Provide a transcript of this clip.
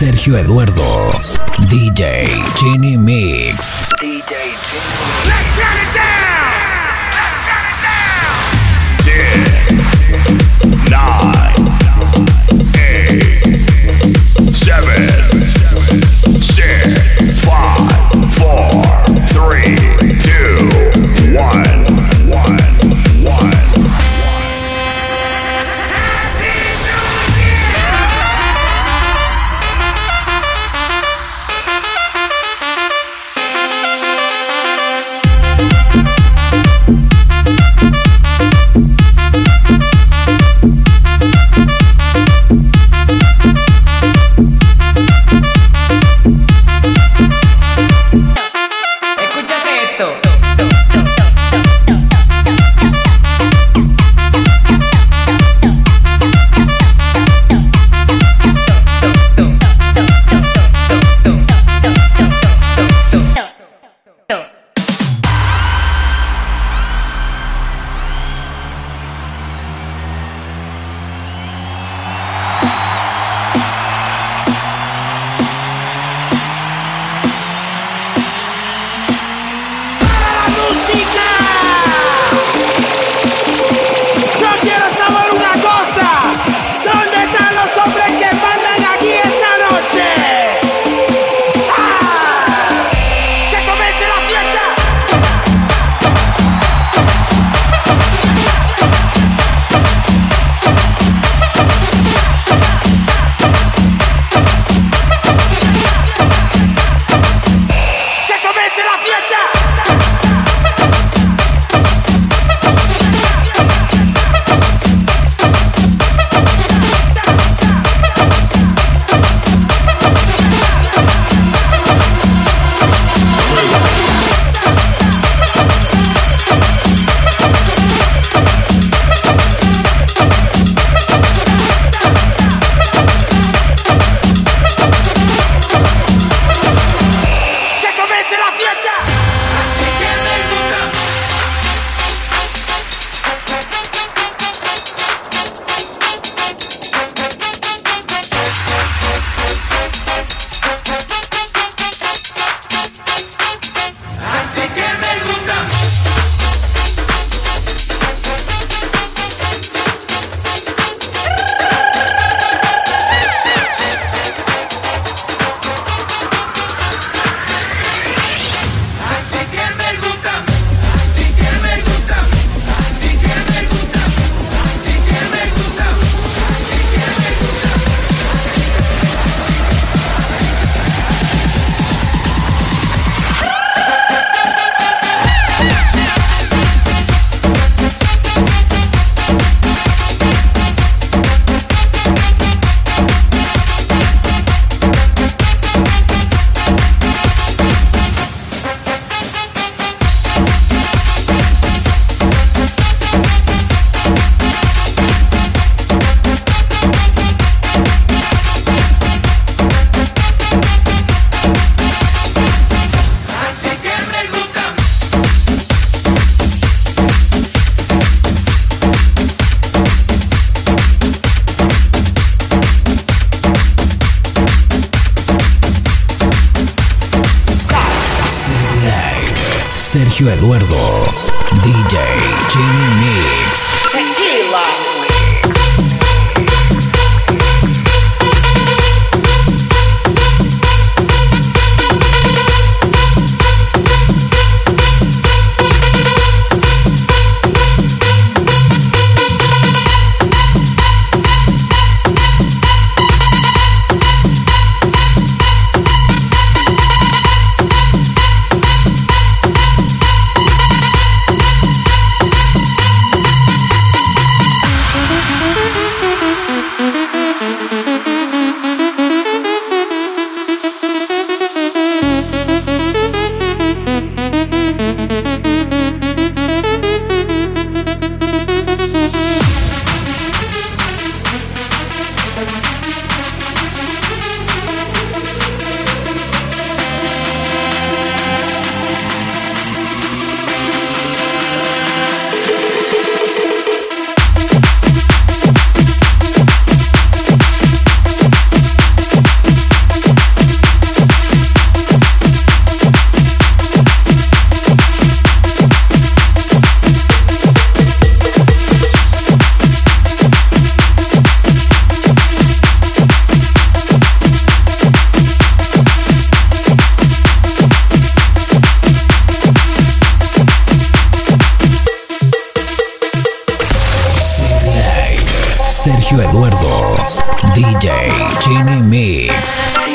Sergio Eduardo, DJ Genie Mix. DJ Genie. Sergio Eduardo, DJ Jimmy Sergio Eduardo, DJ Chini Mix.